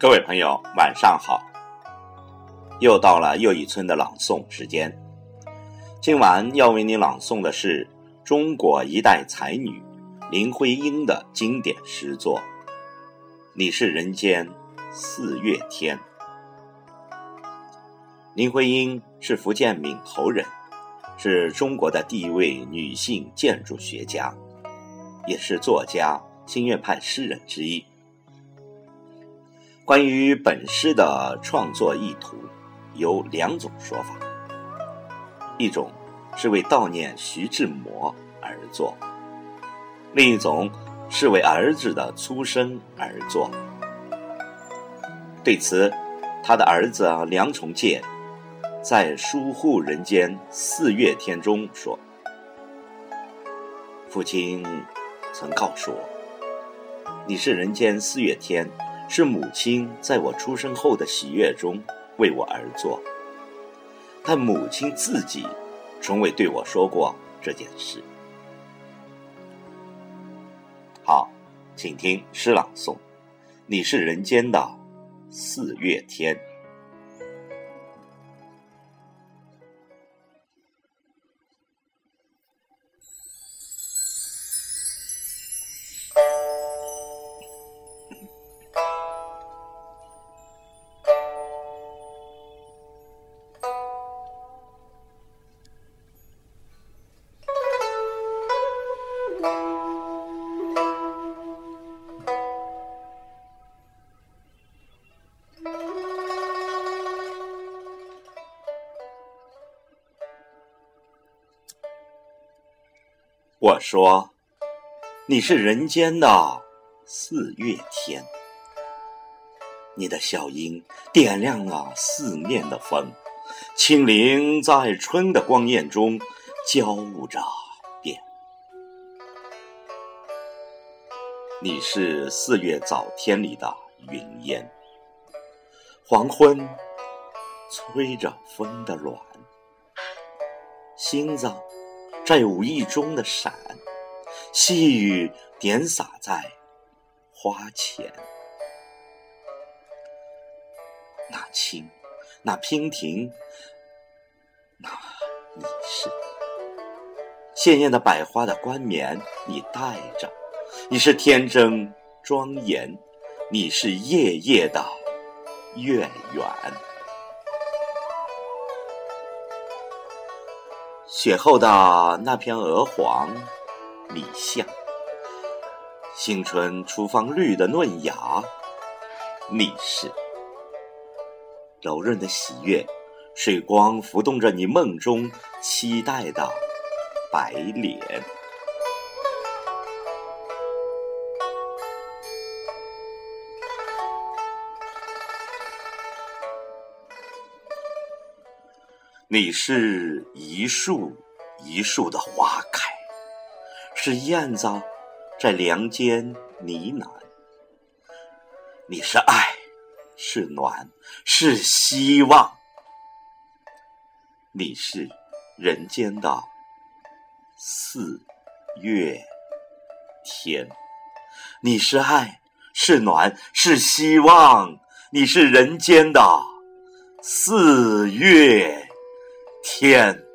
各位朋友，晚上好！又到了又一村的朗诵时间。今晚要为您朗诵的是中国一代才女林徽因的经典诗作《你是人间四月天》。林徽因是福建闽侯人，是中国的第一位女性建筑学家，也是作家、新月派诗人之一。关于本诗的创作意图，有两种说法：一种是为悼念徐志摩而作；另一种是为儿子的出生而作。对此，他的儿子梁从诫在《疏忽人间四月天》中说：“父亲曾告诉我，你是人间四月天。”是母亲在我出生后的喜悦中为我而做，但母亲自己从未对我说过这件事。好，请听诗朗诵：你是人间的四月天。我说：“你是人间的四月天，你的笑音点亮了四面的风，轻灵在春的光艳中交舞着变。你是四月早天里的云烟，黄昏吹着风的暖，心脏。”在无意中的闪，细雨点洒在花前。那青，那娉婷，那你是鲜艳的百花的冠冕，你戴着；你是天真庄严，你是夜夜的月圆。雪后的那片鹅黄，你像；新春初放绿的嫩芽，你是；柔润的喜悦，水光浮动着你梦中期待的白脸。你是一树一树的花开，是燕子在梁间呢喃。你是爱，是暖，是希望。你是人间的四月天，你是爱，是暖，是希望。你是人间的四月。天。